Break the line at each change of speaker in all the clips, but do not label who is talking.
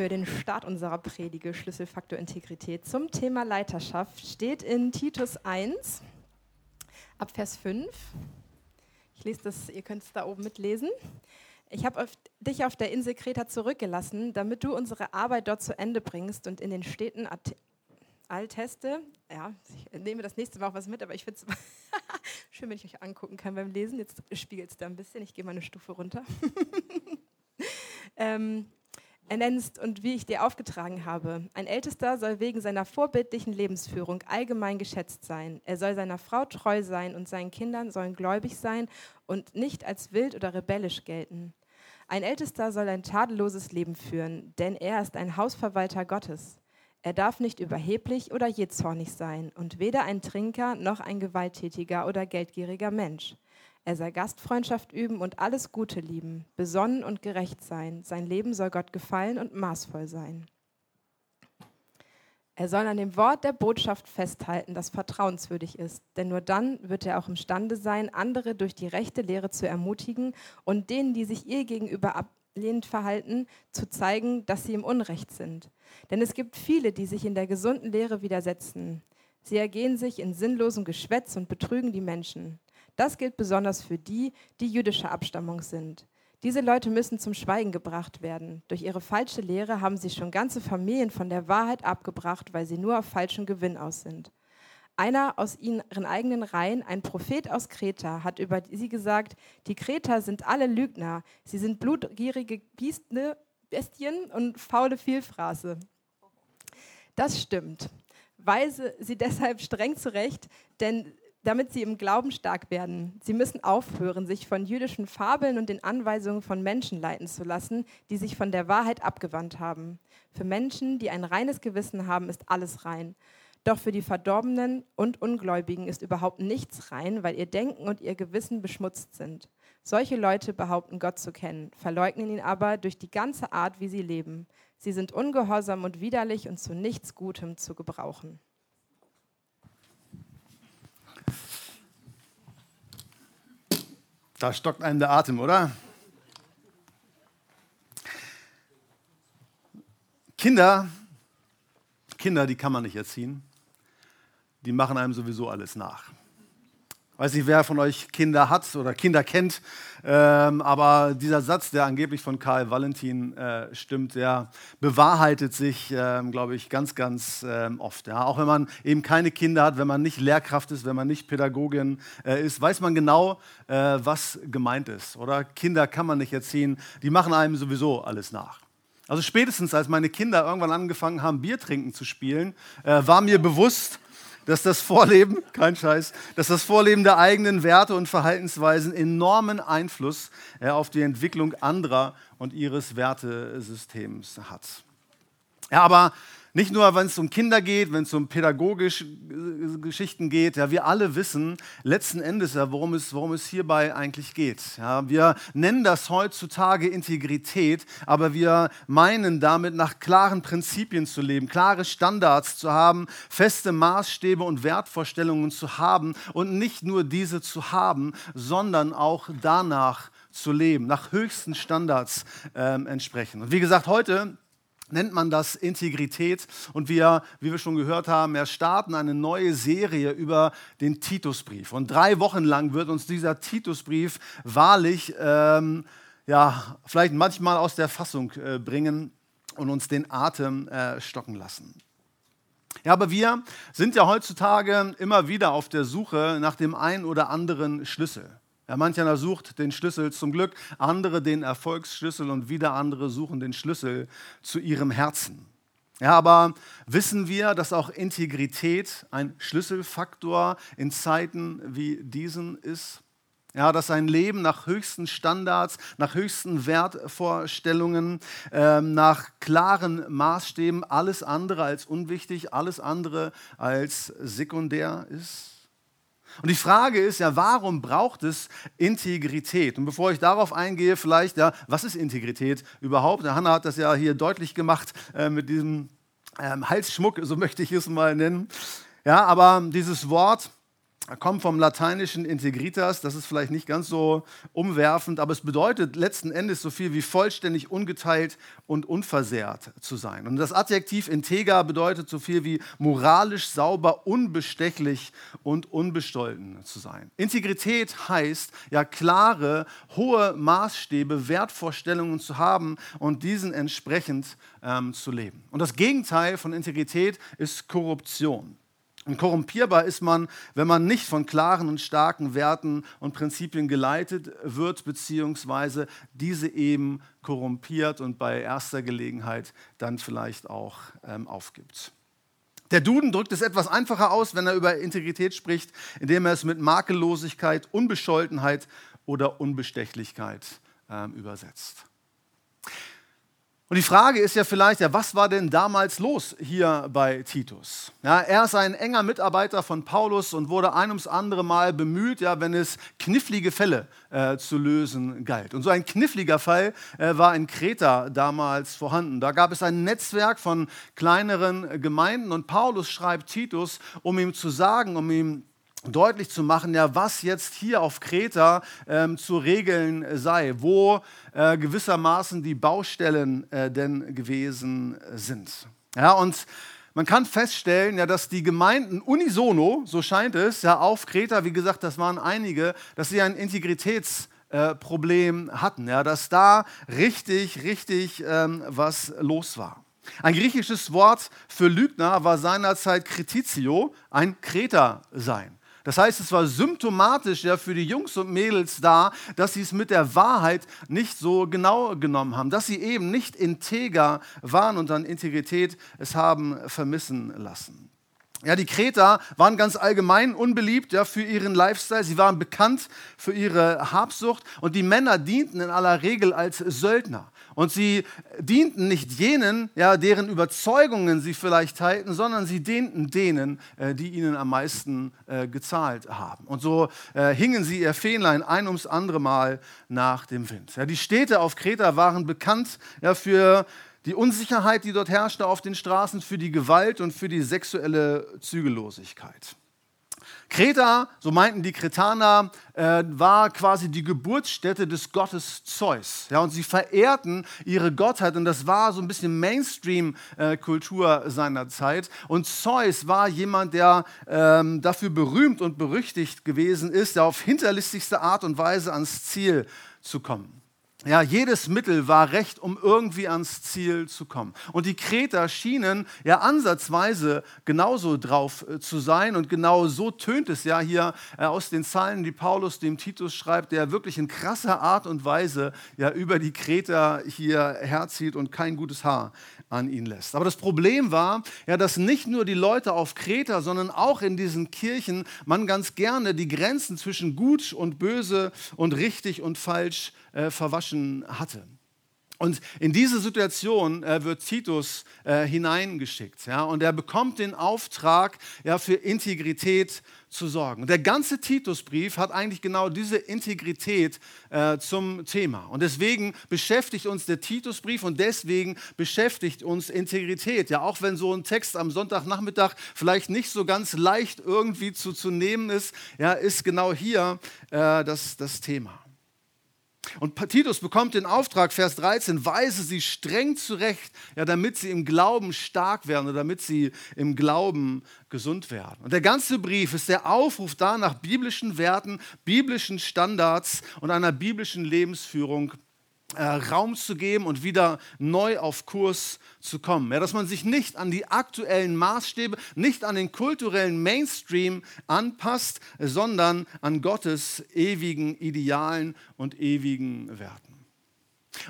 Für den Start unserer Predige Schlüsselfaktor Integrität zum Thema Leiterschaft steht in Titus 1 ab Vers 5. Ich lese das, ihr könnt es da oben mitlesen. Ich habe dich auf der Insel Kreta zurückgelassen, damit du unsere Arbeit dort zu Ende bringst und in den Städten Alteste, ja, ich nehme das nächste Mal auch was mit, aber ich finde es schön, wenn ich euch angucken kann beim Lesen. Jetzt spiegelt es da ein bisschen, ich gehe mal eine Stufe runter. ähm, ernennst und wie ich dir aufgetragen habe. Ein Ältester soll wegen seiner vorbildlichen Lebensführung allgemein geschätzt sein. Er soll seiner Frau treu sein und seinen Kindern sollen gläubig sein und nicht als wild oder rebellisch gelten. Ein Ältester soll ein tadelloses Leben führen, denn er ist ein Hausverwalter Gottes. Er darf nicht überheblich oder jähzornig sein und weder ein Trinker noch ein gewalttätiger oder geldgieriger Mensch. Er soll Gastfreundschaft üben und alles Gute lieben, besonnen und gerecht sein. Sein Leben soll Gott gefallen und maßvoll sein. Er soll an dem Wort der Botschaft festhalten, das vertrauenswürdig ist, denn nur dann wird er auch imstande sein, andere durch die rechte Lehre zu ermutigen und denen, die sich ihr gegenüber ablehnend verhalten, zu zeigen, dass sie im Unrecht sind. Denn es gibt viele, die sich in der gesunden Lehre widersetzen. Sie ergehen sich in sinnlosem Geschwätz und betrügen die Menschen. Das gilt besonders für die, die jüdischer Abstammung sind. Diese Leute müssen zum Schweigen gebracht werden. Durch ihre falsche Lehre haben sie schon ganze Familien von der Wahrheit abgebracht, weil sie nur auf falschen Gewinn aus sind. Einer aus ihren eigenen Reihen, ein Prophet aus Kreta, hat über sie gesagt, die Kreter sind alle Lügner, sie sind blutgierige Bestien und faule Vielfraße. Das stimmt. Weise sie deshalb streng zurecht, denn damit sie im Glauben stark werden. Sie müssen aufhören, sich von jüdischen Fabeln und den Anweisungen von Menschen leiten zu lassen, die sich von der Wahrheit abgewandt haben. Für Menschen, die ein reines Gewissen haben, ist alles rein. Doch für die Verdorbenen und Ungläubigen ist überhaupt nichts rein, weil ihr Denken und ihr Gewissen beschmutzt sind. Solche Leute behaupten Gott zu kennen, verleugnen ihn aber durch die ganze Art, wie sie leben. Sie sind ungehorsam und widerlich und zu nichts Gutem zu gebrauchen.
Da stockt einem der Atem, oder? Kinder, Kinder, die kann man nicht erziehen. Die machen einem sowieso alles nach weiß nicht, wer von euch Kinder hat oder Kinder kennt, ähm, aber dieser Satz, der angeblich von Karl Valentin äh, stimmt, der bewahrheitet sich, ähm, glaube ich, ganz, ganz ähm, oft. Ja? Auch wenn man eben keine Kinder hat, wenn man nicht Lehrkraft ist, wenn man nicht Pädagogin äh, ist, weiß man genau, äh, was gemeint ist. Oder Kinder kann man nicht erziehen, die machen einem sowieso alles nach. Also spätestens als meine Kinder irgendwann angefangen haben, Bier trinken zu spielen, äh, war mir bewusst, dass das Vorleben, kein Scheiß, dass das Vorleben der eigenen Werte und Verhaltensweisen enormen Einfluss ja, auf die Entwicklung anderer und ihres Wertesystems hat. Ja, aber nicht nur, wenn es um Kinder geht, wenn es um pädagogische Geschichten geht. Ja, wir alle wissen letzten Endes ja, worum es, worum es hierbei eigentlich geht. Ja, wir nennen das heutzutage Integrität, aber wir meinen damit, nach klaren Prinzipien zu leben, klare Standards zu haben, feste Maßstäbe und Wertvorstellungen zu haben und nicht nur diese zu haben, sondern auch danach zu leben, nach höchsten Standards ähm, entsprechen. Und wie gesagt, heute nennt man das Integrität. Und wir, wie wir schon gehört haben, wir starten eine neue Serie über den Titusbrief. Und drei Wochen lang wird uns dieser Titusbrief wahrlich, ähm, ja, vielleicht manchmal aus der Fassung äh, bringen und uns den Atem äh, stocken lassen. Ja, aber wir sind ja heutzutage immer wieder auf der Suche nach dem einen oder anderen Schlüssel. Ja, manch einer sucht den Schlüssel zum Glück, andere den Erfolgsschlüssel und wieder andere suchen den Schlüssel zu ihrem Herzen. Ja, aber wissen wir, dass auch Integrität ein Schlüsselfaktor in Zeiten wie diesen ist? Ja, dass sein Leben nach höchsten Standards, nach höchsten Wertvorstellungen, ähm, nach klaren Maßstäben alles andere als unwichtig, alles andere als sekundär ist. Und die Frage ist ja, warum braucht es Integrität? Und bevor ich darauf eingehe, vielleicht, ja, was ist Integrität überhaupt? Der Hanna hat das ja hier deutlich gemacht äh, mit diesem ähm, Halsschmuck, so möchte ich es mal nennen. Ja, aber dieses Wort, kommt vom lateinischen integritas, das ist vielleicht nicht ganz so umwerfend, aber es bedeutet letzten Endes so viel wie vollständig, ungeteilt und unversehrt zu sein. Und das Adjektiv integer bedeutet so viel wie moralisch sauber, unbestechlich und unbestollten zu sein. Integrität heißt ja klare, hohe Maßstäbe, Wertvorstellungen zu haben und diesen entsprechend ähm, zu leben. Und das Gegenteil von Integrität ist Korruption. Und korrumpierbar ist man, wenn man nicht von klaren und starken Werten und Prinzipien geleitet wird, beziehungsweise diese eben korrumpiert und bei erster Gelegenheit dann vielleicht auch ähm, aufgibt. Der Duden drückt es etwas einfacher aus, wenn er über Integrität spricht, indem er es mit Makellosigkeit, Unbescholtenheit oder Unbestechlichkeit ähm, übersetzt. Und die Frage ist ja vielleicht, ja, was war denn damals los hier bei Titus? Ja, er ist ein enger Mitarbeiter von Paulus und wurde ein ums andere Mal bemüht, ja, wenn es knifflige Fälle äh, zu lösen galt. Und so ein kniffliger Fall äh, war in Kreta damals vorhanden. Da gab es ein Netzwerk von kleineren Gemeinden und Paulus schreibt Titus, um ihm zu sagen, um ihm deutlich zu machen, ja, was jetzt hier auf Kreta ähm, zu regeln sei, wo äh, gewissermaßen die Baustellen äh, denn gewesen sind. Ja, und man kann feststellen, ja, dass die Gemeinden unisono, so scheint es, ja, auf Kreta, wie gesagt, das waren einige, dass sie ein Integritätsproblem äh, hatten, ja, dass da richtig, richtig ähm, was los war. Ein griechisches Wort für Lügner war seinerzeit Kritizio, ein Kreter sein. Das heißt, es war symptomatisch ja für die Jungs und Mädels da, dass sie es mit der Wahrheit nicht so genau genommen haben, dass sie eben nicht integer waren und an Integrität es haben vermissen lassen. Ja, die Kreter waren ganz allgemein unbeliebt ja, für ihren Lifestyle. Sie waren bekannt für ihre Habsucht und die Männer dienten in aller Regel als Söldner. Und sie dienten nicht jenen, ja, deren Überzeugungen sie vielleicht teilten, sondern sie dienten denen, äh, die ihnen am meisten äh, gezahlt haben. Und so äh, hingen sie ihr Fähnlein ein ums andere Mal nach dem Wind. Ja, die Städte auf Kreta waren bekannt ja, für die Unsicherheit, die dort herrschte auf den Straßen, für die Gewalt und für die sexuelle Zügellosigkeit. Kreta, so meinten die Kretaner, äh, war quasi die Geburtsstätte des Gottes Zeus. Ja, und sie verehrten ihre Gottheit und das war so ein bisschen Mainstream-Kultur äh, seiner Zeit. Und Zeus war jemand, der ähm, dafür berühmt und berüchtigt gewesen ist, der auf hinterlistigste Art und Weise ans Ziel zu kommen. Ja, jedes Mittel war recht, um irgendwie ans Ziel zu kommen. Und die Kreter schienen ja ansatzweise genauso drauf äh, zu sein. Und genau so tönt es ja hier äh, aus den Zeilen, die Paulus dem Titus schreibt, der wirklich in krasser Art und Weise ja über die Kreter hier herzieht und kein gutes Haar an ihn lässt. Aber das Problem war ja, dass nicht nur die Leute auf Kreta, sondern auch in diesen Kirchen man ganz gerne die Grenzen zwischen gut und böse und richtig und falsch äh, verwaschen hatte. Und in diese Situation äh, wird Titus äh, hineingeschickt. Ja, und er bekommt den Auftrag, ja, für Integrität zu sorgen. Der ganze Titusbrief hat eigentlich genau diese Integrität äh, zum Thema. Und deswegen beschäftigt uns der Titusbrief und deswegen beschäftigt uns Integrität. Ja, auch wenn so ein Text am Sonntagnachmittag vielleicht nicht so ganz leicht irgendwie zu, zu nehmen ist, ja, ist genau hier äh, das, das Thema. Und Titus bekommt den Auftrag, Vers 13, weise sie streng zurecht, ja, damit sie im Glauben stark werden oder damit sie im Glauben gesund werden. Und der ganze Brief ist der Aufruf da nach biblischen Werten, biblischen Standards und einer biblischen Lebensführung äh, Raum zu geben und wieder neu auf Kurs zu kommen. Ja, dass man sich nicht an die aktuellen Maßstäbe, nicht an den kulturellen Mainstream anpasst, sondern an Gottes ewigen Idealen und ewigen Werten.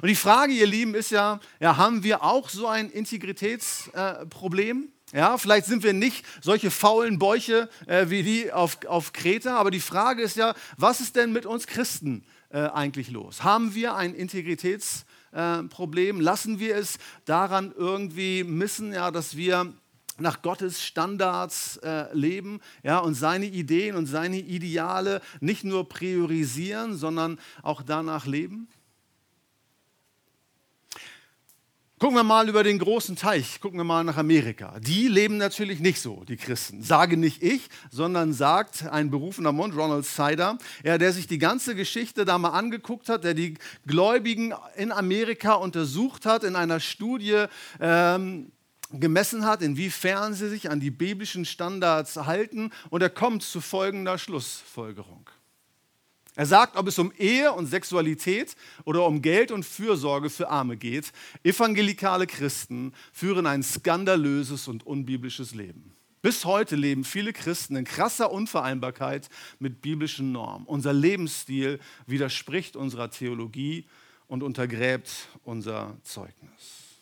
Und die Frage, ihr Lieben, ist ja, ja haben wir auch so ein Integritätsproblem? Ja, vielleicht sind wir nicht solche faulen Bäuche äh, wie die auf, auf Kreta, aber die Frage ist ja, was ist denn mit uns Christen äh, eigentlich los? Haben wir ein Integritätsproblem? Äh, Lassen wir es daran irgendwie missen, ja, dass wir nach Gottes Standards äh, leben ja, und seine Ideen und seine Ideale nicht nur priorisieren, sondern auch danach leben? Gucken wir mal über den großen Teich, gucken wir mal nach Amerika. Die leben natürlich nicht so, die Christen. Sage nicht ich, sondern sagt ein berufener Mund, Ronald Sider, ja, der sich die ganze Geschichte da mal angeguckt hat, der die Gläubigen in Amerika untersucht hat, in einer Studie ähm, gemessen hat, inwiefern sie sich an die biblischen Standards halten. Und er kommt zu folgender Schlussfolgerung. Er sagt, ob es um Ehe und Sexualität oder um Geld und Fürsorge für Arme geht, evangelikale Christen führen ein skandalöses und unbiblisches Leben. Bis heute leben viele Christen in krasser Unvereinbarkeit mit biblischen Normen. Unser Lebensstil widerspricht unserer Theologie und untergräbt unser Zeugnis.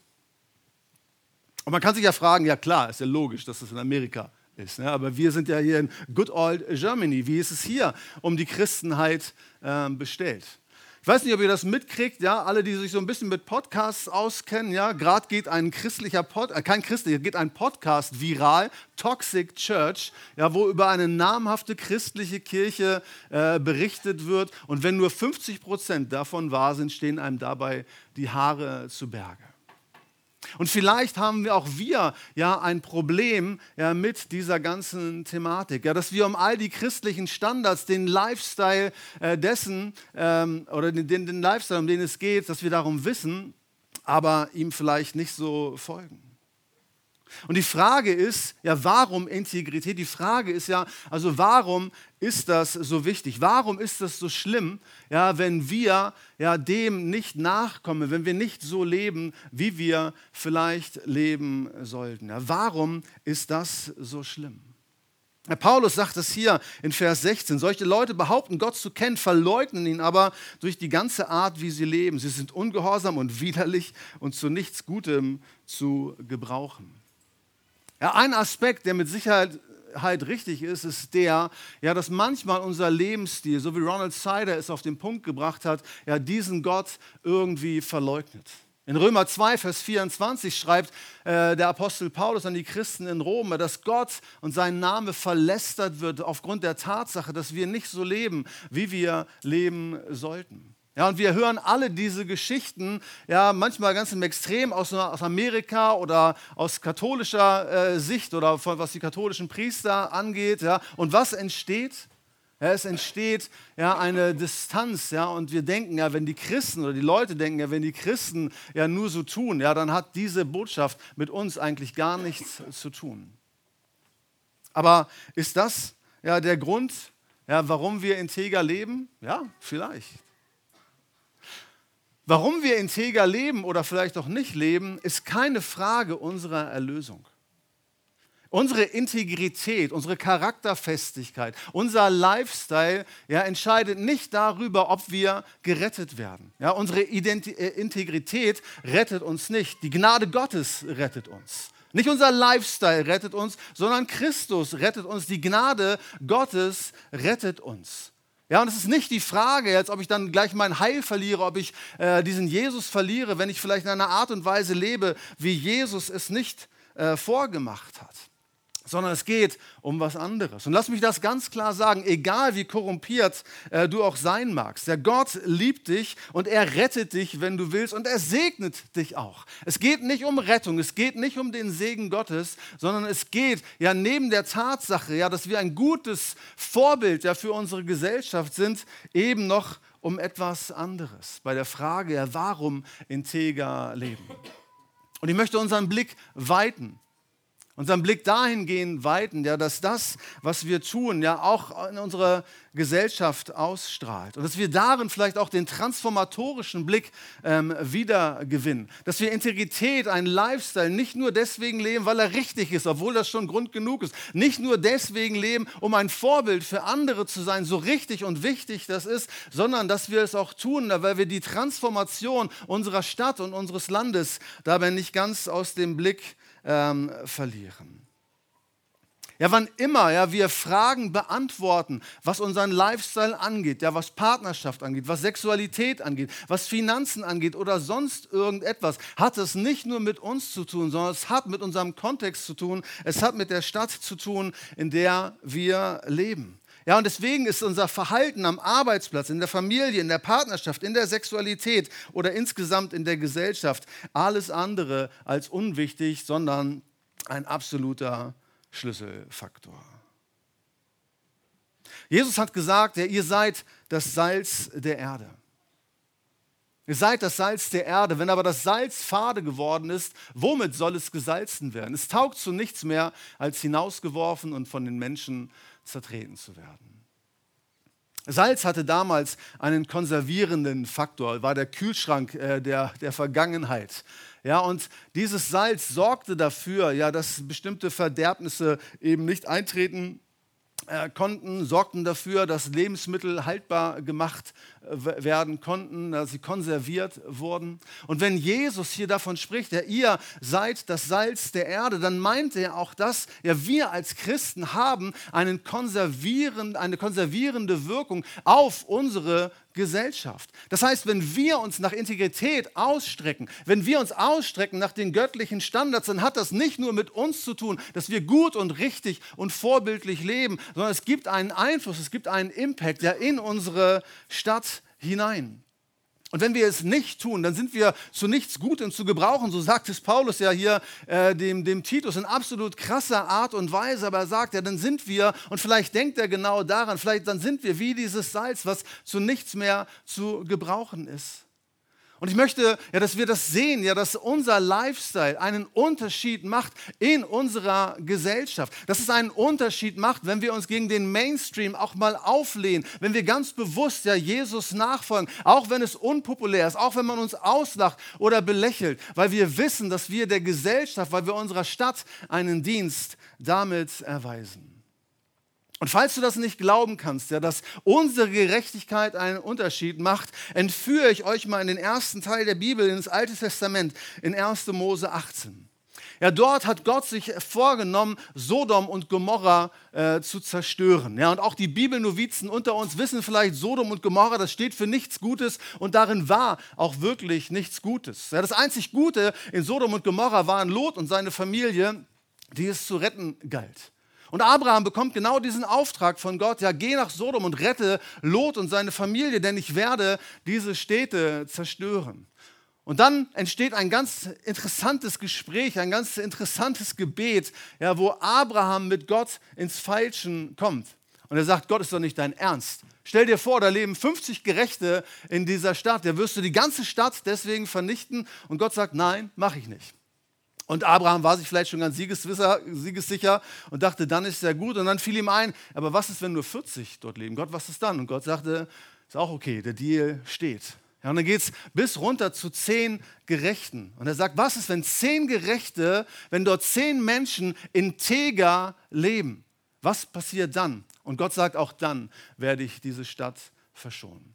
Und man kann sich ja fragen, ja klar, ist ja logisch, dass das in Amerika ist. Ne? Aber wir sind ja hier in Good Old Germany. Wie ist es hier um die Christenheit äh, bestellt? Ich weiß nicht, ob ihr das mitkriegt, ja, alle, die sich so ein bisschen mit Podcasts auskennen, ja, gerade geht ein christlicher Pod, äh, kein christlicher, geht ein Podcast viral, Toxic Church, ja, wo über eine namhafte christliche Kirche äh, berichtet wird und wenn nur 50 Prozent davon wahr sind, stehen einem dabei die Haare zu Berge. Und vielleicht haben wir auch wir ja ein Problem ja, mit dieser ganzen Thematik, ja, dass wir um all die christlichen Standards, den Lifestyle äh, dessen ähm, oder den, den Lifestyle, um den es geht, dass wir darum wissen, aber ihm vielleicht nicht so folgen. Und die Frage ist, ja, warum Integrität? Die Frage ist ja, also warum ist das so wichtig? Warum ist das so schlimm, ja, wenn wir ja, dem nicht nachkommen, wenn wir nicht so leben, wie wir vielleicht leben sollten? Ja, warum ist das so schlimm? Paulus sagt es hier in Vers 16. Solche Leute behaupten, Gott zu kennen, verleugnen ihn aber durch die ganze Art, wie sie leben. Sie sind ungehorsam und widerlich und zu nichts Gutem zu gebrauchen. Ja, ein Aspekt, der mit Sicherheit richtig ist, ist der, ja, dass manchmal unser Lebensstil, so wie Ronald Sider es auf den Punkt gebracht hat, ja, diesen Gott irgendwie verleugnet. In Römer 2, Vers 24 schreibt äh, der Apostel Paulus an die Christen in Rom, dass Gott und sein Name verlästert wird aufgrund der Tatsache, dass wir nicht so leben, wie wir leben sollten. Ja, und wir hören alle diese Geschichten, ja, manchmal ganz im Extrem aus, aus Amerika oder aus katholischer äh, Sicht oder von, was die katholischen Priester angeht. Ja. Und was entsteht? Ja, es entsteht ja, eine Distanz, ja, und wir denken ja, wenn die Christen oder die Leute denken ja, wenn die Christen ja nur so tun, ja, dann hat diese Botschaft mit uns eigentlich gar nichts zu tun. Aber ist das ja der Grund, ja, warum wir integer leben? Ja, vielleicht. Warum wir integer leben oder vielleicht auch nicht leben, ist keine Frage unserer Erlösung. Unsere Integrität, unsere Charakterfestigkeit, unser Lifestyle ja, entscheidet nicht darüber, ob wir gerettet werden. Ja, unsere Identi äh, Integrität rettet uns nicht. Die Gnade Gottes rettet uns. Nicht unser Lifestyle rettet uns, sondern Christus rettet uns. Die Gnade Gottes rettet uns. Ja, und es ist nicht die Frage jetzt, ob ich dann gleich mein Heil verliere, ob ich äh, diesen Jesus verliere, wenn ich vielleicht in einer Art und Weise lebe, wie Jesus es nicht äh, vorgemacht hat sondern es geht um was anderes. Und lass mich das ganz klar sagen, egal wie korrumpiert äh, du auch sein magst, der Gott liebt dich und er rettet dich, wenn du willst, und er segnet dich auch. Es geht nicht um Rettung, es geht nicht um den Segen Gottes, sondern es geht ja neben der Tatsache, ja, dass wir ein gutes Vorbild ja, für unsere Gesellschaft sind, eben noch um etwas anderes. Bei der Frage, ja, warum integer leben. Und ich möchte unseren Blick weiten unseren Blick dahingehend weiten, ja, dass das, was wir tun, ja auch in unserer Gesellschaft ausstrahlt. Und dass wir darin vielleicht auch den transformatorischen Blick ähm, wiedergewinnen. Dass wir Integrität, einen Lifestyle nicht nur deswegen leben, weil er richtig ist, obwohl das schon Grund genug ist. Nicht nur deswegen leben, um ein Vorbild für andere zu sein, so richtig und wichtig das ist, sondern dass wir es auch tun, weil wir die Transformation unserer Stadt und unseres Landes dabei nicht ganz aus dem Blick ähm, verlieren. Ja, wann immer ja, wir Fragen beantworten, was unseren Lifestyle angeht, ja, was Partnerschaft angeht, was Sexualität angeht, was Finanzen angeht oder sonst irgendetwas, hat es nicht nur mit uns zu tun, sondern es hat mit unserem Kontext zu tun, es hat mit der Stadt zu tun, in der wir leben. Ja, und deswegen ist unser Verhalten am Arbeitsplatz, in der Familie, in der Partnerschaft, in der Sexualität oder insgesamt in der Gesellschaft alles andere als unwichtig, sondern ein absoluter Schlüsselfaktor. Jesus hat gesagt, ja, ihr seid das Salz der Erde. Ihr seid das Salz der Erde. Wenn aber das Salz fade geworden ist, womit soll es gesalzen werden? Es taugt zu nichts mehr, als hinausgeworfen und von den Menschen zertreten zu werden. Salz hatte damals einen konservierenden Faktor, war der Kühlschrank äh, der, der Vergangenheit. Ja, und dieses Salz sorgte dafür, ja, dass bestimmte Verderbnisse eben nicht eintreten konnten, sorgten dafür, dass Lebensmittel haltbar gemacht äh, werden konnten, dass sie konserviert wurden. Und wenn Jesus hier davon spricht, ja, ihr seid das Salz der Erde, dann meint er auch das, ja, wir als Christen haben einen konservieren, eine konservierende Wirkung auf unsere Gesellschaft. Das heißt, wenn wir uns nach Integrität ausstrecken, wenn wir uns ausstrecken nach den göttlichen Standards, dann hat das nicht nur mit uns zu tun, dass wir gut und richtig und vorbildlich leben, sondern es gibt einen Einfluss, es gibt einen Impact ja in unsere Stadt hinein. Und wenn wir es nicht tun, dann sind wir zu nichts Gutem zu gebrauchen. So sagt es Paulus ja hier äh, dem, dem Titus in absolut krasser Art und Weise. Aber er sagt ja, dann sind wir, und vielleicht denkt er genau daran, vielleicht dann sind wir wie dieses Salz, was zu nichts mehr zu gebrauchen ist. Und ich möchte, ja, dass wir das sehen, ja, dass unser Lifestyle einen Unterschied macht in unserer Gesellschaft. Dass es einen Unterschied macht, wenn wir uns gegen den Mainstream auch mal auflehnen, wenn wir ganz bewusst ja Jesus nachfolgen, auch wenn es unpopulär ist, auch wenn man uns auslacht oder belächelt, weil wir wissen, dass wir der Gesellschaft, weil wir unserer Stadt einen Dienst damit erweisen. Und falls du das nicht glauben kannst, ja, dass unsere Gerechtigkeit einen Unterschied macht, entführe ich euch mal in den ersten Teil der Bibel, ins Alte Testament, in 1. Mose 18. Ja, dort hat Gott sich vorgenommen, Sodom und Gomorra äh, zu zerstören. Ja, und auch die Bibelnovizen unter uns wissen vielleicht, Sodom und Gomorra, das steht für nichts Gutes und darin war auch wirklich nichts Gutes. Ja, das einzig Gute in Sodom und Gomorra waren Lot und seine Familie, die es zu retten galt. Und Abraham bekommt genau diesen Auftrag von Gott, ja, geh nach Sodom und rette Lot und seine Familie, denn ich werde diese Städte zerstören. Und dann entsteht ein ganz interessantes Gespräch, ein ganz interessantes Gebet, ja, wo Abraham mit Gott ins Feilschen kommt. Und er sagt, Gott ist doch nicht dein Ernst. Stell dir vor, da leben 50 Gerechte in dieser Stadt. Da wirst du die ganze Stadt deswegen vernichten. Und Gott sagt, nein, mache ich nicht. Und Abraham war sich vielleicht schon ganz siegessicher und dachte, dann ist es ja gut. Und dann fiel ihm ein, aber was ist, wenn nur 40 dort leben? Gott, was ist dann? Und Gott sagte, ist auch okay, der Deal steht. Ja, und dann geht es bis runter zu zehn Gerechten. Und er sagt, was ist, wenn zehn Gerechte, wenn dort zehn Menschen integer leben? Was passiert dann? Und Gott sagt, auch dann werde ich diese Stadt verschonen.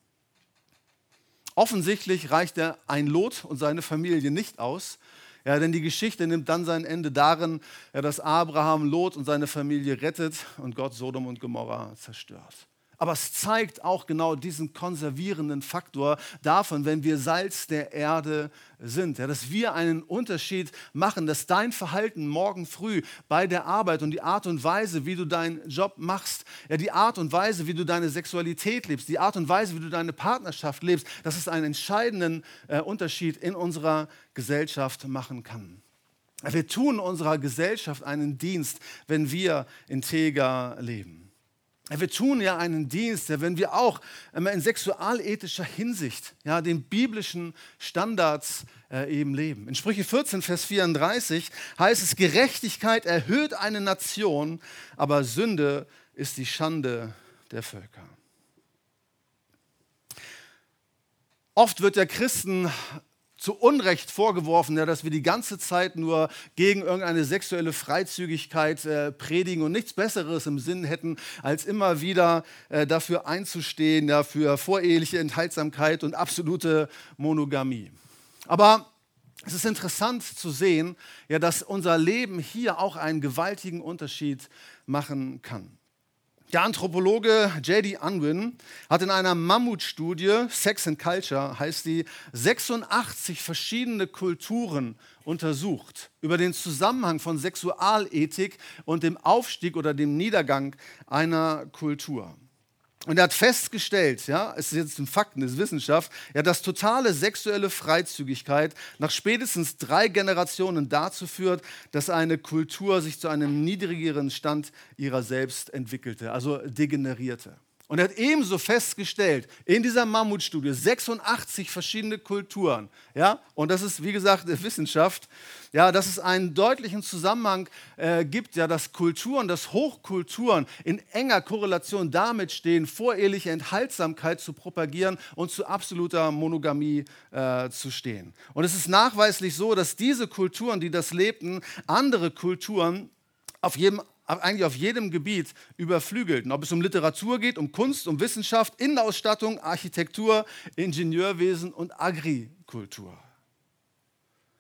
Offensichtlich reicht er ein Lot und seine Familie nicht aus, ja, denn die Geschichte nimmt dann sein Ende darin, ja, dass Abraham Lot und seine Familie rettet und Gott Sodom und Gomorra zerstört. Aber es zeigt auch genau diesen konservierenden Faktor davon, wenn wir Salz der Erde sind. Ja, dass wir einen Unterschied machen, dass dein Verhalten morgen früh bei der Arbeit und die Art und Weise, wie du deinen Job machst, ja, die Art und Weise, wie du deine Sexualität lebst, die Art und Weise, wie du deine Partnerschaft lebst, dass es einen entscheidenden äh, Unterschied in unserer Gesellschaft machen kann. Wir tun unserer Gesellschaft einen Dienst, wenn wir integer leben. Wir tun ja einen Dienst, wenn wir auch in sexualethischer Hinsicht ja, den biblischen Standards äh, eben leben. In Sprüche 14, Vers 34 heißt es, Gerechtigkeit erhöht eine Nation, aber Sünde ist die Schande der Völker. Oft wird der Christen zu Unrecht vorgeworfen, ja, dass wir die ganze Zeit nur gegen irgendeine sexuelle Freizügigkeit äh, predigen und nichts Besseres im Sinn hätten, als immer wieder äh, dafür einzustehen, ja, für voreheliche Enthaltsamkeit und absolute Monogamie. Aber es ist interessant zu sehen, ja, dass unser Leben hier auch einen gewaltigen Unterschied machen kann. Der Anthropologe J.D. Unwin hat in einer Mammutstudie, Sex and Culture heißt die, 86 verschiedene Kulturen untersucht über den Zusammenhang von Sexualethik und dem Aufstieg oder dem Niedergang einer Kultur. Und er hat festgestellt, ja, es ist jetzt ein Fakten, es ist Wissenschaft, ja, dass totale sexuelle Freizügigkeit nach spätestens drei Generationen dazu führt, dass eine Kultur sich zu einem niedrigeren Stand ihrer selbst entwickelte, also degenerierte. Und er hat ebenso festgestellt, in dieser Mammutstudie 86 verschiedene Kulturen, ja, und das ist, wie gesagt, Wissenschaft, ja, dass es einen deutlichen Zusammenhang äh, gibt, ja, dass Kulturen, dass Hochkulturen in enger Korrelation damit stehen, voreheliche Enthaltsamkeit zu propagieren und zu absoluter Monogamie äh, zu stehen. Und es ist nachweislich so, dass diese Kulturen, die das lebten, andere Kulturen auf jedem eigentlich auf jedem Gebiet überflügelten. Ob es um Literatur geht, um Kunst, um Wissenschaft, Innenausstattung, Architektur, Ingenieurwesen und Agrikultur.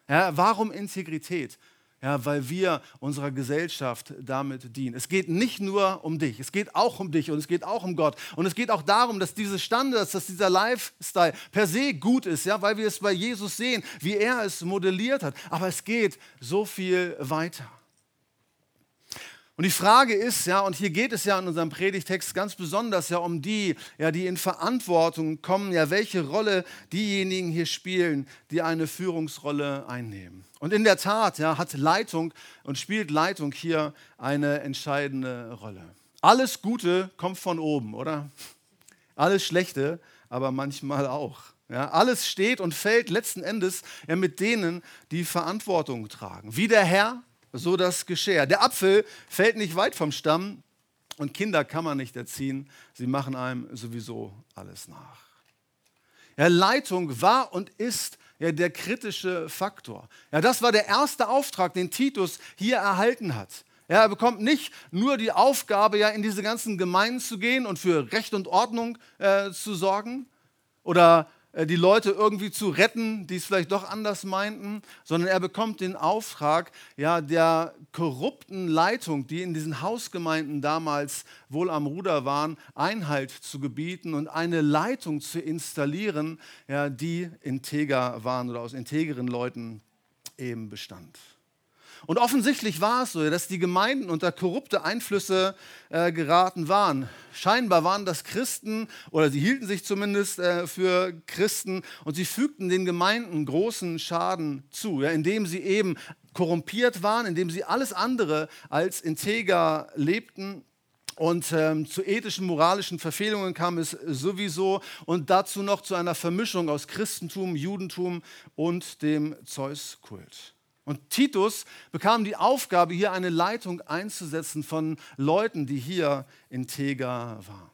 Ja, warum Integrität? Ja, weil wir unserer Gesellschaft damit dienen. Es geht nicht nur um dich, es geht auch um dich und es geht auch um Gott. Und es geht auch darum, dass diese Standards, dass dieser Lifestyle per se gut ist, ja, weil wir es bei Jesus sehen, wie er es modelliert hat. Aber es geht so viel weiter. Und die Frage ist, ja, und hier geht es ja in unserem Predigtext ganz besonders ja um die, ja, die in Verantwortung kommen, ja, welche Rolle diejenigen hier spielen, die eine Führungsrolle einnehmen. Und in der Tat, ja, hat Leitung und spielt Leitung hier eine entscheidende Rolle. Alles Gute kommt von oben, oder? Alles Schlechte, aber manchmal auch. Ja, alles steht und fällt letzten Endes ja, mit denen, die Verantwortung tragen. Wie der Herr, so das Geschehen. Der Apfel fällt nicht weit vom Stamm und Kinder kann man nicht erziehen. Sie machen einem sowieso alles nach. Ja, Leitung war und ist ja, der kritische Faktor. Ja, das war der erste Auftrag, den Titus hier erhalten hat. Ja, er bekommt nicht nur die Aufgabe, ja, in diese ganzen Gemeinden zu gehen und für Recht und Ordnung äh, zu sorgen oder die Leute irgendwie zu retten, die es vielleicht doch anders meinten, sondern er bekommt den Auftrag, ja, der korrupten Leitung, die in diesen Hausgemeinden damals wohl am Ruder waren, Einhalt zu gebieten und eine Leitung zu installieren, ja, die integer waren oder aus integeren Leuten eben bestand. Und offensichtlich war es so, dass die Gemeinden unter korrupte Einflüsse äh, geraten waren. Scheinbar waren das Christen oder sie hielten sich zumindest äh, für Christen und sie fügten den Gemeinden großen Schaden zu, ja, indem sie eben korrumpiert waren, indem sie alles andere als integer lebten. Und ähm, zu ethischen, moralischen Verfehlungen kam es sowieso und dazu noch zu einer Vermischung aus Christentum, Judentum und dem Zeuskult. Und Titus bekam die Aufgabe, hier eine Leitung einzusetzen von Leuten, die hier integer waren.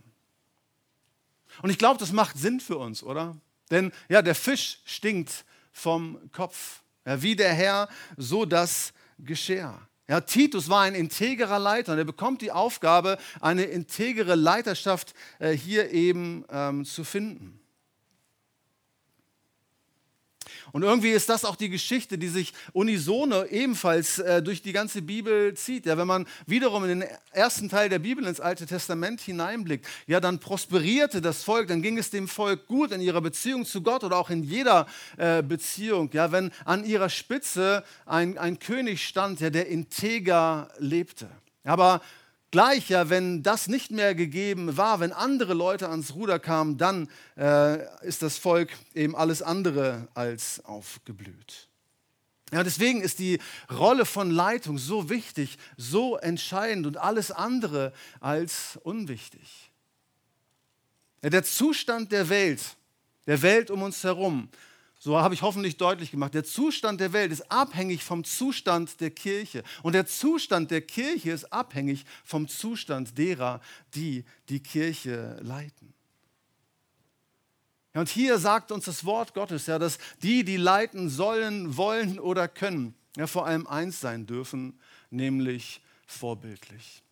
Und ich glaube, das macht Sinn für uns, oder? Denn ja, der Fisch stinkt vom Kopf. Ja, wie der Herr, so das Geschirr. Ja, Titus war ein integrer Leiter und er bekommt die Aufgabe, eine integere Leiterschaft äh, hier eben ähm, zu finden. Und irgendwie ist das auch die Geschichte, die sich unisono ebenfalls äh, durch die ganze Bibel zieht. Ja, wenn man wiederum in den ersten Teil der Bibel ins Alte Testament hineinblickt, ja, dann prosperierte das Volk, dann ging es dem Volk gut in ihrer Beziehung zu Gott oder auch in jeder äh, Beziehung. Ja, wenn an ihrer Spitze ein, ein König stand, ja, der integer lebte. Aber Gleich ja, wenn das nicht mehr gegeben war, wenn andere Leute ans Ruder kamen, dann äh, ist das Volk eben alles andere als aufgeblüht. Ja, deswegen ist die Rolle von Leitung so wichtig, so entscheidend und alles andere als unwichtig. Ja, der Zustand der Welt, der Welt um uns herum, so habe ich hoffentlich deutlich gemacht, der Zustand der Welt ist abhängig vom Zustand der Kirche. Und der Zustand der Kirche ist abhängig vom Zustand derer, die die Kirche leiten. Und hier sagt uns das Wort Gottes, ja, dass die, die leiten sollen, wollen oder können, ja, vor allem eins sein dürfen, nämlich vorbildlich.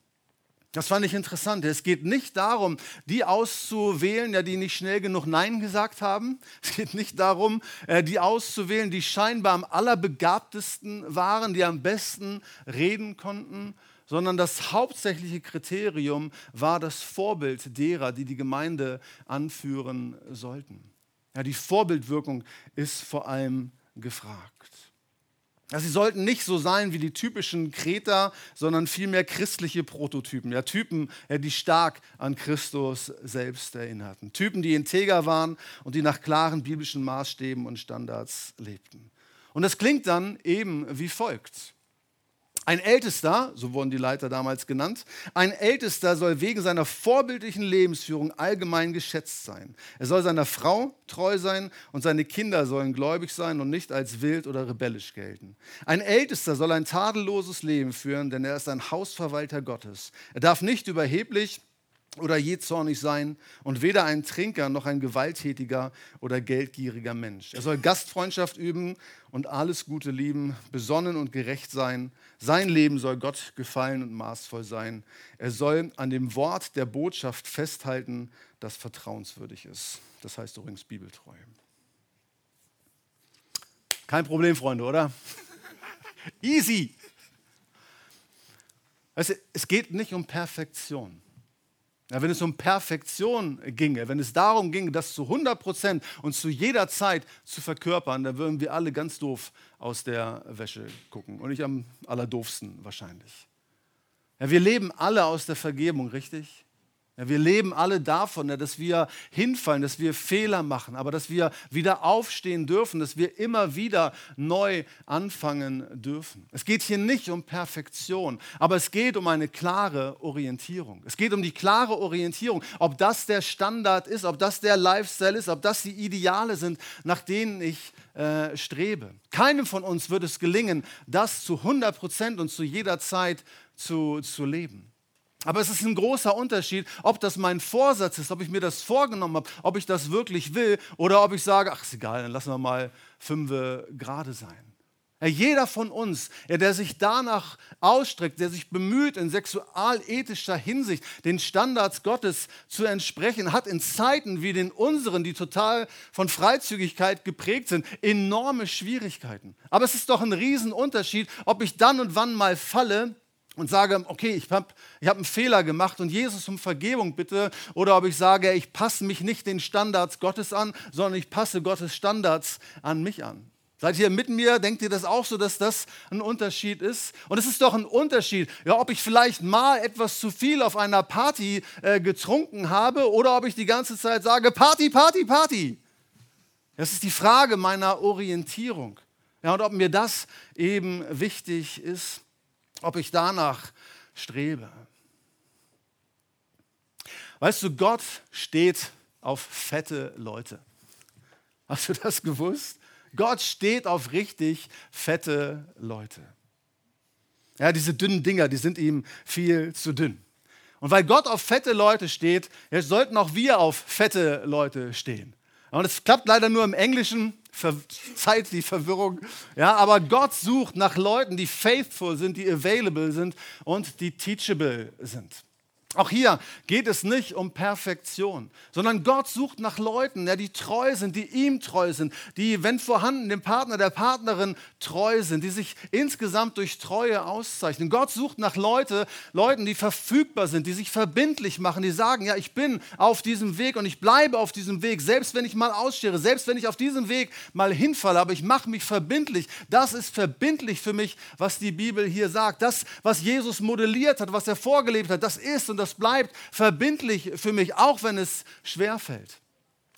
Das fand ich interessant. Es geht nicht darum, die auszuwählen, ja, die nicht schnell genug Nein gesagt haben. Es geht nicht darum, äh, die auszuwählen, die scheinbar am allerbegabtesten waren, die am besten reden konnten, sondern das hauptsächliche Kriterium war das Vorbild derer, die die Gemeinde anführen sollten. Ja, die Vorbildwirkung ist vor allem gefragt. Ja, sie sollten nicht so sein wie die typischen Kreter, sondern vielmehr christliche Prototypen. Ja, Typen, die stark an Christus selbst erinnerten. Typen, die integer waren und die nach klaren biblischen Maßstäben und Standards lebten. Und das klingt dann eben wie folgt. Ein Ältester, so wurden die Leiter damals genannt, ein Ältester soll wegen seiner vorbildlichen Lebensführung allgemein geschätzt sein. Er soll seiner Frau treu sein und seine Kinder sollen gläubig sein und nicht als wild oder rebellisch gelten. Ein Ältester soll ein tadelloses Leben führen, denn er ist ein Hausverwalter Gottes. Er darf nicht überheblich oder jähzornig sein und weder ein Trinker noch ein gewalttätiger oder geldgieriger Mensch. Er soll Gastfreundschaft üben und alles Gute lieben, besonnen und gerecht sein. Sein Leben soll Gott gefallen und maßvoll sein. Er soll an dem Wort der Botschaft festhalten, das vertrauenswürdig ist. Das heißt übrigens bibeltreu. Kein Problem, Freunde, oder? Easy. Also, es geht nicht um Perfektion. Ja, wenn es um Perfektion ginge, wenn es darum ginge, das zu 100 Prozent und zu jeder Zeit zu verkörpern, dann würden wir alle ganz doof aus der Wäsche gucken. Und nicht am allerdoofsten wahrscheinlich. Ja, wir leben alle aus der Vergebung, richtig? Ja, wir leben alle davon, ja, dass wir hinfallen, dass wir Fehler machen, aber dass wir wieder aufstehen dürfen, dass wir immer wieder neu anfangen dürfen. Es geht hier nicht um Perfektion, aber es geht um eine klare Orientierung. Es geht um die klare Orientierung, ob das der Standard ist, ob das der Lifestyle ist, ob das die Ideale sind, nach denen ich äh, strebe. Keinem von uns wird es gelingen, das zu 100 Prozent und zu jeder Zeit zu, zu leben. Aber es ist ein großer Unterschied, ob das mein Vorsatz ist, ob ich mir das vorgenommen habe, ob ich das wirklich will oder ob ich sage, ach ist egal, dann lassen wir mal fünf gerade sein. Jeder von uns, der sich danach ausstreckt, der sich bemüht, in sexualethischer Hinsicht den Standards Gottes zu entsprechen, hat in Zeiten wie den unseren, die total von Freizügigkeit geprägt sind, enorme Schwierigkeiten. Aber es ist doch ein Riesenunterschied, ob ich dann und wann mal falle und sage, okay, ich habe ich hab einen Fehler gemacht und Jesus um Vergebung bitte, oder ob ich sage, ich passe mich nicht den Standards Gottes an, sondern ich passe Gottes Standards an mich an. Seid ihr mit mir? Denkt ihr das auch so, dass das ein Unterschied ist? Und es ist doch ein Unterschied, ja, ob ich vielleicht mal etwas zu viel auf einer Party äh, getrunken habe oder ob ich die ganze Zeit sage, Party, Party, Party. Das ist die Frage meiner Orientierung. Ja, und ob mir das eben wichtig ist ob ich danach strebe. Weißt du, Gott steht auf fette Leute. Hast du das gewusst? Gott steht auf richtig fette Leute. Ja, diese dünnen Dinger, die sind ihm viel zu dünn. Und weil Gott auf fette Leute steht, sollten auch wir auf fette Leute stehen. Und es klappt leider nur im Englischen, verzeiht die Verwirrung. Ja, aber Gott sucht nach Leuten, die faithful sind, die available sind und die teachable sind. Auch hier geht es nicht um Perfektion, sondern Gott sucht nach Leuten, die treu sind, die ihm treu sind, die, wenn vorhanden, dem Partner, der Partnerin treu sind, die sich insgesamt durch Treue auszeichnen. Gott sucht nach Leute, Leuten, die verfügbar sind, die sich verbindlich machen, die sagen, ja, ich bin auf diesem Weg und ich bleibe auf diesem Weg, selbst wenn ich mal ausstehe, selbst wenn ich auf diesem Weg mal hinfalle, aber ich mache mich verbindlich. Das ist verbindlich für mich, was die Bibel hier sagt. Das, was Jesus modelliert hat, was er vorgelebt hat, das ist und das das bleibt verbindlich für mich, auch wenn es schwer fällt.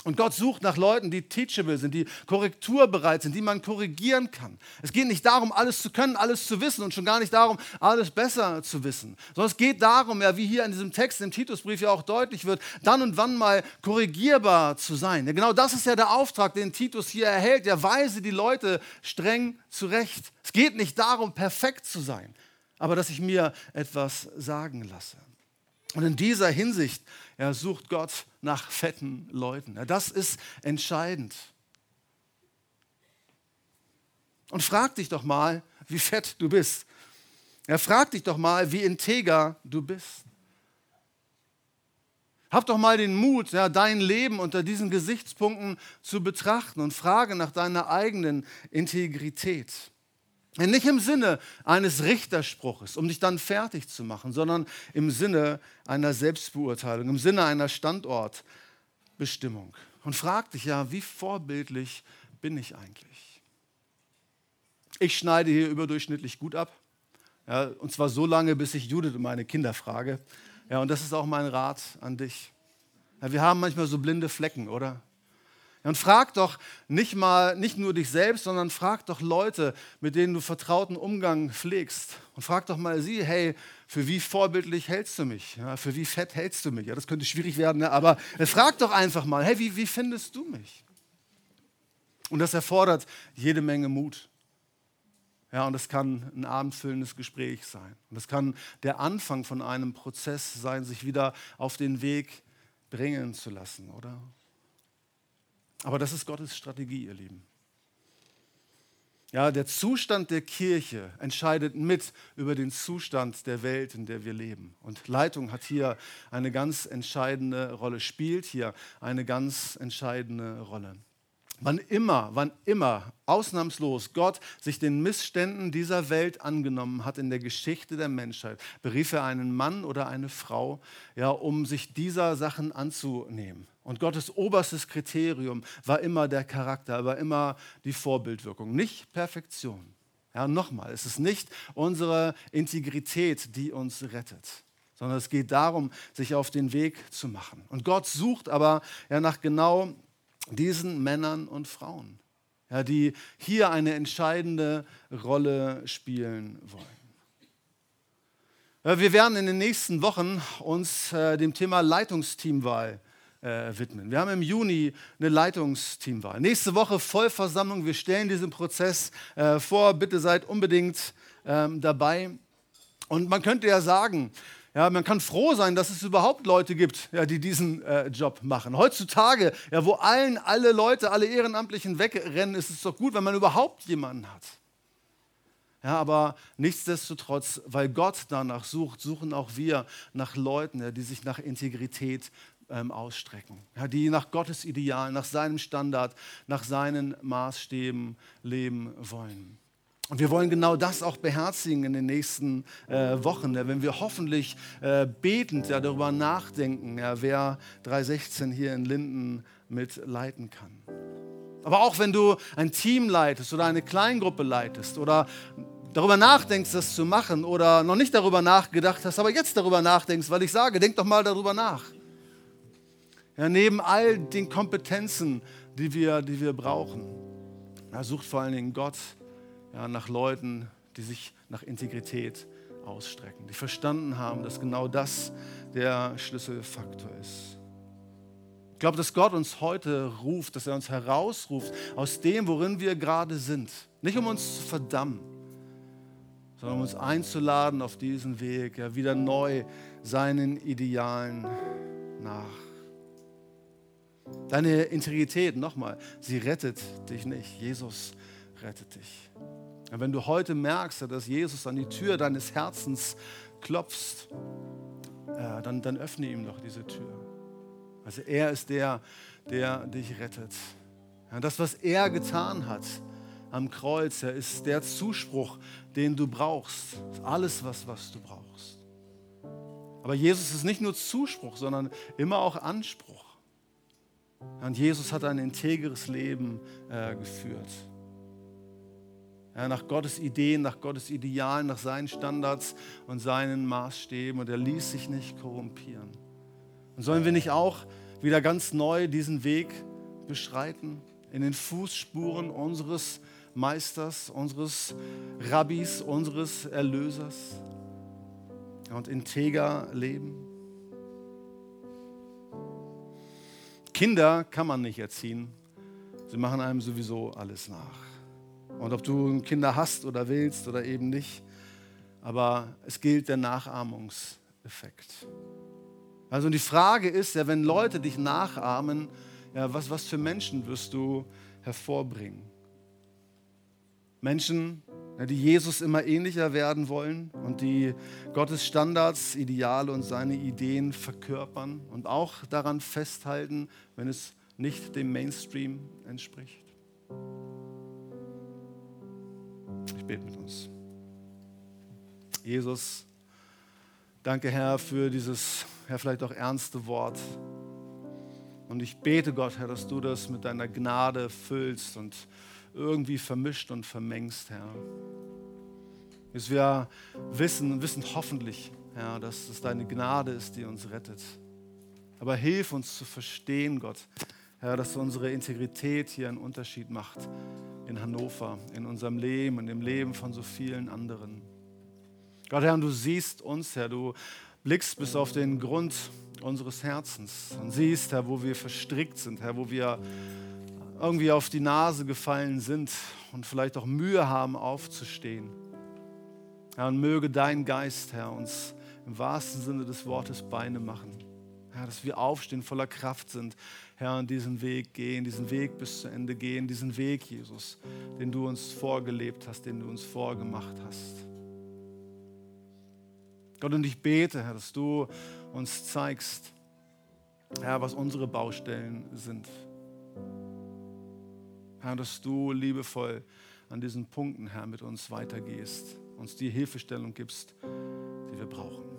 Und Gott sucht nach Leuten, die teachable sind, die korrekturbereit sind, die man korrigieren kann. Es geht nicht darum, alles zu können, alles zu wissen und schon gar nicht darum, alles besser zu wissen, sondern es geht darum, ja, wie hier in diesem Text im Titusbrief ja auch deutlich wird, dann und wann mal korrigierbar zu sein. Ja, genau das ist ja der Auftrag, den Titus hier erhält. Ja, weise die Leute streng zurecht. Es geht nicht darum, perfekt zu sein, aber dass ich mir etwas sagen lasse. Und in dieser Hinsicht ja, sucht Gott nach fetten Leuten. Ja, das ist entscheidend. Und frag dich doch mal, wie fett du bist. Ja, frag dich doch mal, wie integer du bist. Hab doch mal den Mut, ja, dein Leben unter diesen Gesichtspunkten zu betrachten und frage nach deiner eigenen Integrität. Nicht im Sinne eines Richterspruches, um dich dann fertig zu machen, sondern im Sinne einer Selbstbeurteilung, im Sinne einer Standortbestimmung. Und frag dich ja, wie vorbildlich bin ich eigentlich? Ich schneide hier überdurchschnittlich gut ab. Ja, und zwar so lange, bis ich Judith und meine Kinder frage. Ja, und das ist auch mein Rat an dich. Ja, wir haben manchmal so blinde Flecken, oder? Und frag doch nicht mal, nicht nur dich selbst, sondern frag doch Leute, mit denen du vertrauten Umgang pflegst. Und frag doch mal sie, hey, für wie vorbildlich hältst du mich? Ja, für wie fett hältst du mich? Ja, das könnte schwierig werden, ne? aber frag doch einfach mal, hey, wie, wie findest du mich? Und das erfordert jede Menge Mut. Ja, und es kann ein abendfüllendes Gespräch sein. Und es kann der Anfang von einem Prozess sein, sich wieder auf den Weg bringen zu lassen, oder? Aber das ist Gottes Strategie, ihr Lieben. Ja, der Zustand der Kirche entscheidet mit über den Zustand der Welt, in der wir leben. Und Leitung hat hier eine ganz entscheidende Rolle, spielt hier eine ganz entscheidende Rolle. Wann immer, wann immer, ausnahmslos Gott sich den Missständen dieser Welt angenommen hat in der Geschichte der Menschheit, berief er einen Mann oder eine Frau, ja, um sich dieser Sachen anzunehmen. Und Gottes oberstes Kriterium war immer der Charakter, war immer die Vorbildwirkung, nicht Perfektion. Ja, nochmal, es ist nicht unsere Integrität, die uns rettet, sondern es geht darum, sich auf den Weg zu machen. Und Gott sucht aber ja nach genau diesen Männern und Frauen, ja, die hier eine entscheidende Rolle spielen wollen. Wir werden in den nächsten Wochen uns äh, dem Thema Leitungsteamwahl äh, widmen. Wir haben im Juni eine Leitungsteamwahl. Nächste Woche Vollversammlung. Wir stellen diesen Prozess äh, vor. Bitte seid unbedingt ähm, dabei. Und man könnte ja sagen, ja, man kann froh sein, dass es überhaupt Leute gibt, ja, die diesen äh, Job machen. Heutzutage, ja, wo allen, alle Leute, alle Ehrenamtlichen wegrennen, ist es doch gut, wenn man überhaupt jemanden hat. Ja, aber nichtsdestotrotz, weil Gott danach sucht, suchen auch wir nach Leuten, ja, die sich nach Integrität ähm, ausstrecken, ja, die nach Gottes Ideal, nach seinem Standard, nach seinen Maßstäben leben wollen. Und wir wollen genau das auch beherzigen in den nächsten äh, Wochen, ja, wenn wir hoffentlich äh, betend ja, darüber nachdenken, ja, wer 316 hier in Linden mitleiten kann. Aber auch wenn du ein Team leitest oder eine Kleingruppe leitest oder darüber nachdenkst, das zu machen oder noch nicht darüber nachgedacht hast, aber jetzt darüber nachdenkst, weil ich sage, denk doch mal darüber nach. Ja, neben all den Kompetenzen, die wir, die wir brauchen, ja, sucht vor allen Dingen Gott ja, nach Leuten, die sich nach Integrität ausstrecken, die verstanden haben, dass genau das der Schlüsselfaktor ist. Ich glaube, dass Gott uns heute ruft, dass er uns herausruft aus dem, worin wir gerade sind. Nicht um uns zu verdammen, sondern um uns einzuladen auf diesen Weg, ja, wieder neu seinen Idealen nach. Deine Integrität, nochmal, sie rettet dich nicht. Jesus rettet dich. Wenn du heute merkst, dass Jesus an die Tür deines Herzens klopft, äh, dann, dann öffne ihm doch diese Tür. Also er ist der, der dich rettet. das, was er getan hat am Kreuz, ist der Zuspruch, den du brauchst. Alles, was, was du brauchst. Aber Jesus ist nicht nur Zuspruch, sondern immer auch Anspruch. Und Jesus hat ein integres Leben äh, geführt ja, nach Gottes Ideen, nach Gottes Idealen, nach seinen Standards und seinen Maßstäben und er ließ sich nicht korrumpieren. Und sollen wir nicht auch wieder ganz neu diesen Weg beschreiten, in den Fußspuren unseres Meisters, unseres Rabbis, unseres Erlösers und integer leben? Kinder kann man nicht erziehen, sie machen einem sowieso alles nach. Und ob du Kinder hast oder willst oder eben nicht. Aber es gilt der Nachahmungseffekt. Also die Frage ist ja, wenn Leute dich nachahmen, ja, was, was für Menschen wirst du hervorbringen? Menschen, die Jesus immer ähnlicher werden wollen und die Gottes Standards, Ideale und seine Ideen verkörpern und auch daran festhalten, wenn es nicht dem Mainstream entspricht. Ich bete mit uns. Jesus, danke Herr für dieses, Herr, vielleicht auch ernste Wort. Und ich bete Gott, Herr, dass du das mit deiner Gnade füllst und irgendwie vermischt und vermengst, Herr. Dass wir wissen, wissen hoffentlich, Herr, dass es deine Gnade ist, die uns rettet. Aber hilf uns zu verstehen, Gott, Herr, dass unsere Integrität hier einen Unterschied macht in Hannover, in unserem Leben, in dem Leben von so vielen anderen. Gott, Herr, und du siehst uns, Herr, du blickst bis auf den Grund unseres Herzens und siehst, Herr, wo wir verstrickt sind, Herr, wo wir irgendwie auf die Nase gefallen sind und vielleicht auch Mühe haben aufzustehen. Herr, und möge dein Geist, Herr, uns im wahrsten Sinne des Wortes Beine machen. Herr, dass wir aufstehen, voller Kraft sind, Herr, und diesen Weg gehen, diesen Weg bis zu Ende gehen, diesen Weg, Jesus, den du uns vorgelebt hast, den du uns vorgemacht hast. Gott, und ich bete, Herr, dass du uns zeigst, Herr, was unsere Baustellen sind. Herr, dass du liebevoll an diesen Punkten, Herr, mit uns weitergehst, uns die Hilfestellung gibst, die wir brauchen.